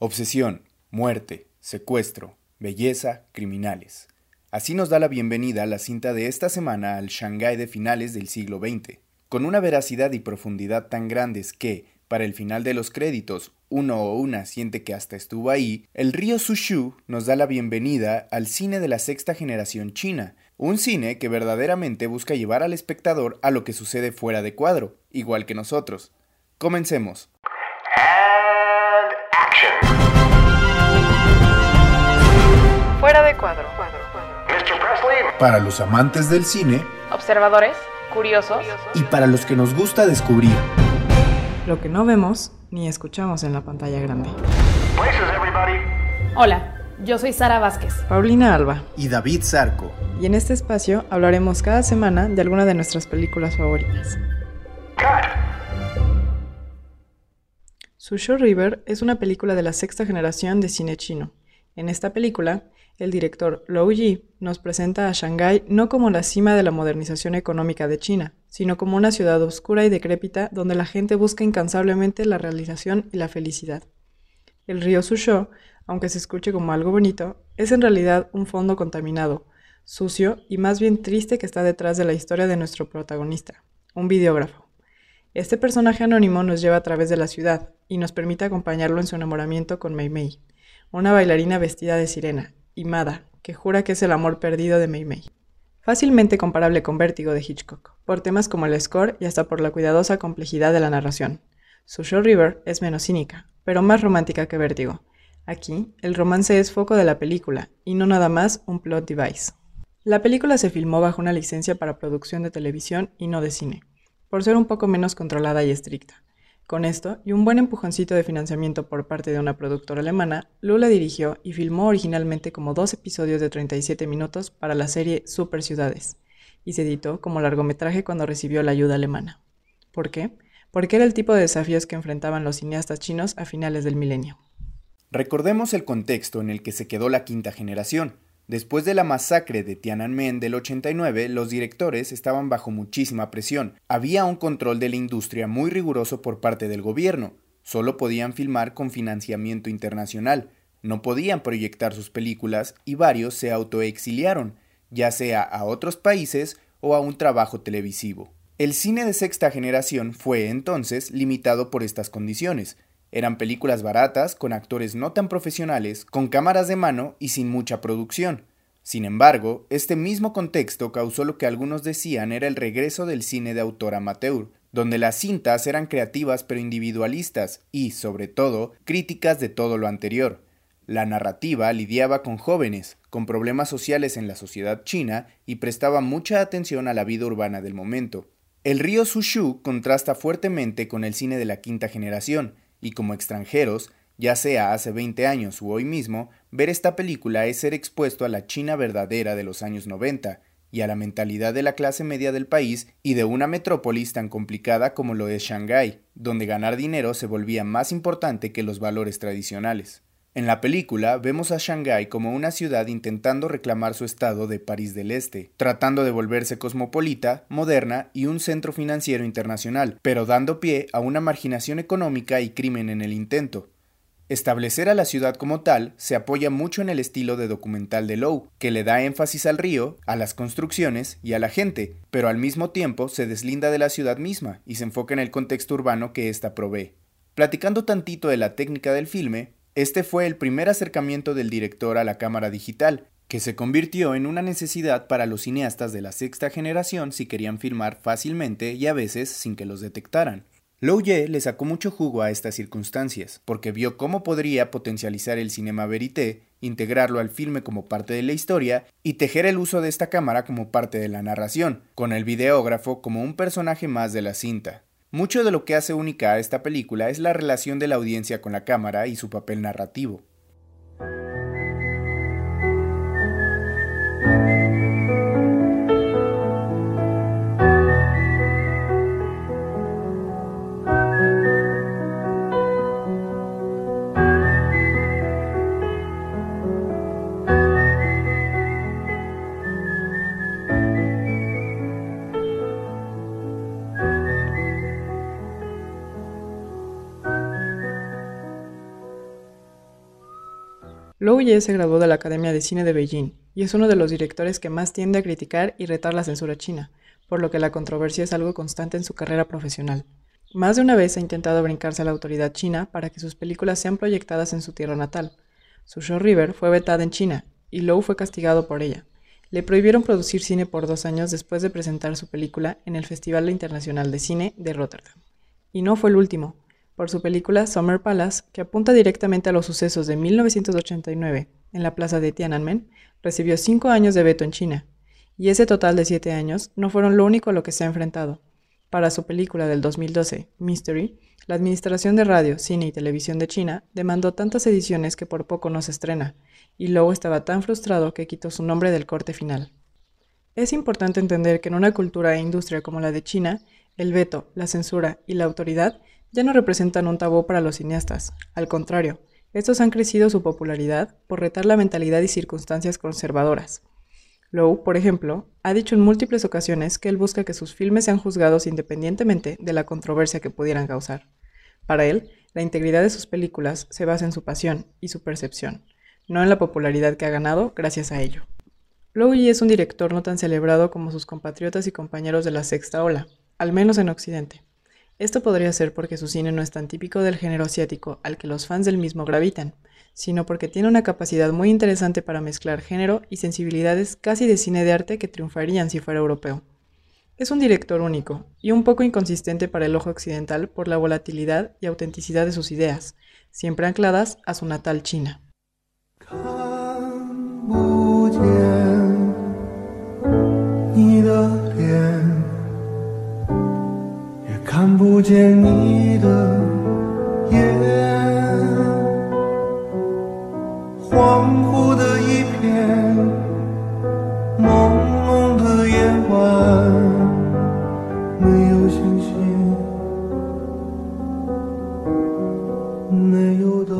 Obsesión, muerte, secuestro, belleza, criminales. Así nos da la bienvenida la cinta de esta semana al Shanghái de finales del siglo XX, con una veracidad y profundidad tan grandes que, para el final de los créditos, uno o una siente que hasta estuvo ahí, el río Sushu nos da la bienvenida al cine de la sexta generación china, un cine que verdaderamente busca llevar al espectador a lo que sucede fuera de cuadro, igual que nosotros. Comencemos. Para los amantes del cine, Observadores, curiosos. y para los que nos gusta descubrir. Lo que no vemos ni escuchamos en la pantalla grande. Hola, yo soy Sara Vázquez. Paulina Alba. Y David Zarco. Y en este espacio hablaremos cada semana de alguna de nuestras películas favoritas. Susho River es una película de la sexta generación de cine chino. En esta película, el director Lou Yi nos presenta a Shanghái no como la cima de la modernización económica de China, sino como una ciudad oscura y decrépita donde la gente busca incansablemente la realización y la felicidad. El río Susho, aunque se escuche como algo bonito, es en realidad un fondo contaminado, sucio y más bien triste que está detrás de la historia de nuestro protagonista, un videógrafo. Este personaje anónimo nos lleva a través de la ciudad y nos permite acompañarlo en su enamoramiento con Mei Mei, una bailarina vestida de sirena, y Mada, que jura que es el amor perdido de Mei Mei. Fácilmente comparable con Vértigo de Hitchcock, por temas como el score y hasta por la cuidadosa complejidad de la narración. Susho River es menos cínica, pero más romántica que Vértigo. Aquí, el romance es foco de la película, y no nada más un plot device. La película se filmó bajo una licencia para producción de televisión y no de cine, por ser un poco menos controlada y estricta. Con esto, y un buen empujoncito de financiamiento por parte de una productora alemana, Lula dirigió y filmó originalmente como dos episodios de 37 minutos para la serie Super Ciudades, y se editó como largometraje cuando recibió la ayuda alemana. ¿Por qué? Porque era el tipo de desafíos que enfrentaban los cineastas chinos a finales del milenio. Recordemos el contexto en el que se quedó la quinta generación. Después de la masacre de Tiananmen del 89, los directores estaban bajo muchísima presión. Había un control de la industria muy riguroso por parte del gobierno. Solo podían filmar con financiamiento internacional. No podían proyectar sus películas y varios se autoexiliaron, ya sea a otros países o a un trabajo televisivo. El cine de sexta generación fue entonces limitado por estas condiciones. Eran películas baratas, con actores no tan profesionales, con cámaras de mano y sin mucha producción. Sin embargo, este mismo contexto causó lo que algunos decían era el regreso del cine de autor amateur, donde las cintas eran creativas pero individualistas y, sobre todo, críticas de todo lo anterior. La narrativa lidiaba con jóvenes, con problemas sociales en la sociedad china y prestaba mucha atención a la vida urbana del momento. El río Sushu contrasta fuertemente con el cine de la quinta generación, y como extranjeros, ya sea hace 20 años u hoy mismo, ver esta película es ser expuesto a la China verdadera de los años 90 y a la mentalidad de la clase media del país y de una metrópolis tan complicada como lo es Shanghái, donde ganar dinero se volvía más importante que los valores tradicionales. En la película vemos a Shanghái como una ciudad intentando reclamar su estado de París del Este, tratando de volverse cosmopolita, moderna y un centro financiero internacional, pero dando pie a una marginación económica y crimen en el intento. Establecer a la ciudad como tal se apoya mucho en el estilo de documental de Lowe, que le da énfasis al río, a las construcciones y a la gente, pero al mismo tiempo se deslinda de la ciudad misma y se enfoca en el contexto urbano que ésta provee. Platicando tantito de la técnica del filme, este fue el primer acercamiento del director a la cámara digital, que se convirtió en una necesidad para los cineastas de la sexta generación si querían filmar fácilmente y a veces sin que los detectaran. Lou Ye le sacó mucho jugo a estas circunstancias, porque vio cómo podría potencializar el cinema verité, integrarlo al filme como parte de la historia y tejer el uso de esta cámara como parte de la narración, con el videógrafo como un personaje más de la cinta. Mucho de lo que hace única a esta película es la relación de la audiencia con la cámara y su papel narrativo. Lou Ye se graduó de la Academia de Cine de Beijing y es uno de los directores que más tiende a criticar y retar la censura china, por lo que la controversia es algo constante en su carrera profesional. Más de una vez ha intentado brincarse a la autoridad china para que sus películas sean proyectadas en su tierra natal. Su show River fue vetada en China y Lou fue castigado por ella. Le prohibieron producir cine por dos años después de presentar su película en el Festival Internacional de Cine de Rotterdam. Y no fue el último por su película Summer Palace, que apunta directamente a los sucesos de 1989 en la plaza de Tiananmen, recibió cinco años de veto en China, y ese total de siete años no fueron lo único a lo que se ha enfrentado. Para su película del 2012, Mystery, la Administración de Radio, Cine y Televisión de China demandó tantas ediciones que por poco no se estrena, y luego estaba tan frustrado que quitó su nombre del corte final. Es importante entender que en una cultura e industria como la de China, el veto, la censura y la autoridad ya no representan un tabú para los cineastas. Al contrario, estos han crecido su popularidad por retar la mentalidad y circunstancias conservadoras. Lowe, por ejemplo, ha dicho en múltiples ocasiones que él busca que sus filmes sean juzgados independientemente de la controversia que pudieran causar. Para él, la integridad de sus películas se basa en su pasión y su percepción, no en la popularidad que ha ganado gracias a ello. Lowe es un director no tan celebrado como sus compatriotas y compañeros de la sexta ola, al menos en Occidente. Esto podría ser porque su cine no es tan típico del género asiático al que los fans del mismo gravitan, sino porque tiene una capacidad muy interesante para mezclar género y sensibilidades casi de cine de arte que triunfarían si fuera europeo. Es un director único y un poco inconsistente para el ojo occidental por la volatilidad y autenticidad de sus ideas, siempre ancladas a su natal China. 见你的眼，恍惚的一片，朦胧的夜晚，没有星星，没有灯。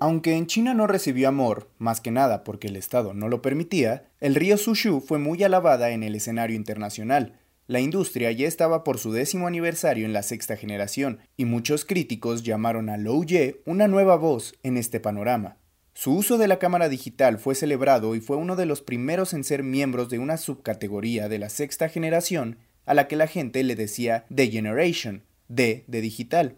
Aunque en China no recibió amor, más que nada porque el Estado no lo permitía, el río Sushu fue muy alabada en el escenario internacional, la industria ya estaba por su décimo aniversario en la sexta generación, y muchos críticos llamaron a Lou Ye una nueva voz en este panorama. Su uso de la cámara digital fue celebrado y fue uno de los primeros en ser miembros de una subcategoría de la sexta generación a la que la gente le decía The Generation, D de digital.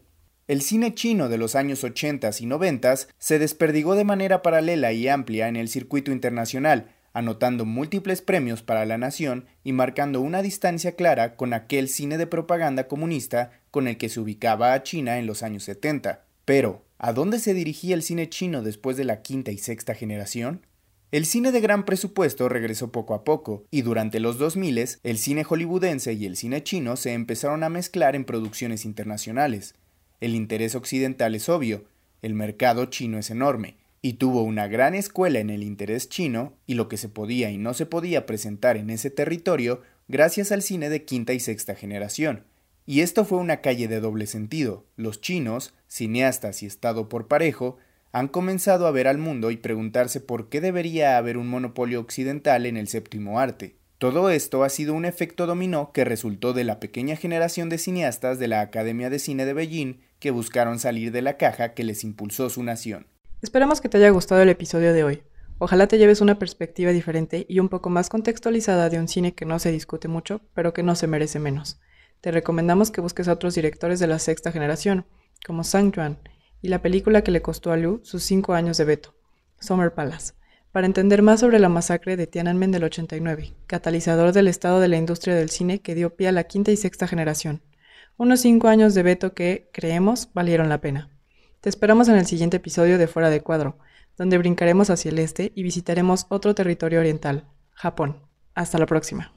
El cine chino de los años 80 y 90 se desperdigó de manera paralela y amplia en el circuito internacional, anotando múltiples premios para la nación y marcando una distancia clara con aquel cine de propaganda comunista con el que se ubicaba a China en los años 70. Pero, ¿a dónde se dirigía el cine chino después de la quinta y sexta generación? El cine de gran presupuesto regresó poco a poco, y durante los 2000 el cine hollywoodense y el cine chino se empezaron a mezclar en producciones internacionales. El interés occidental es obvio, el mercado chino es enorme, y tuvo una gran escuela en el interés chino y lo que se podía y no se podía presentar en ese territorio gracias al cine de quinta y sexta generación. Y esto fue una calle de doble sentido. Los chinos, cineastas y Estado por parejo, han comenzado a ver al mundo y preguntarse por qué debería haber un monopolio occidental en el séptimo arte. Todo esto ha sido un efecto dominó que resultó de la pequeña generación de cineastas de la Academia de Cine de Beijing que buscaron salir de la caja que les impulsó su nación. Esperamos que te haya gustado el episodio de hoy. Ojalá te lleves una perspectiva diferente y un poco más contextualizada de un cine que no se discute mucho, pero que no se merece menos. Te recomendamos que busques a otros directores de la sexta generación, como Sang Yuan, y la película que le costó a Liu sus cinco años de veto, Summer Palace, para entender más sobre la masacre de Tiananmen del 89, catalizador del estado de la industria del cine que dio pie a la quinta y sexta generación. Unos cinco años de veto que, creemos, valieron la pena. Te esperamos en el siguiente episodio de Fuera de Cuadro, donde brincaremos hacia el este y visitaremos otro territorio oriental, Japón. Hasta la próxima.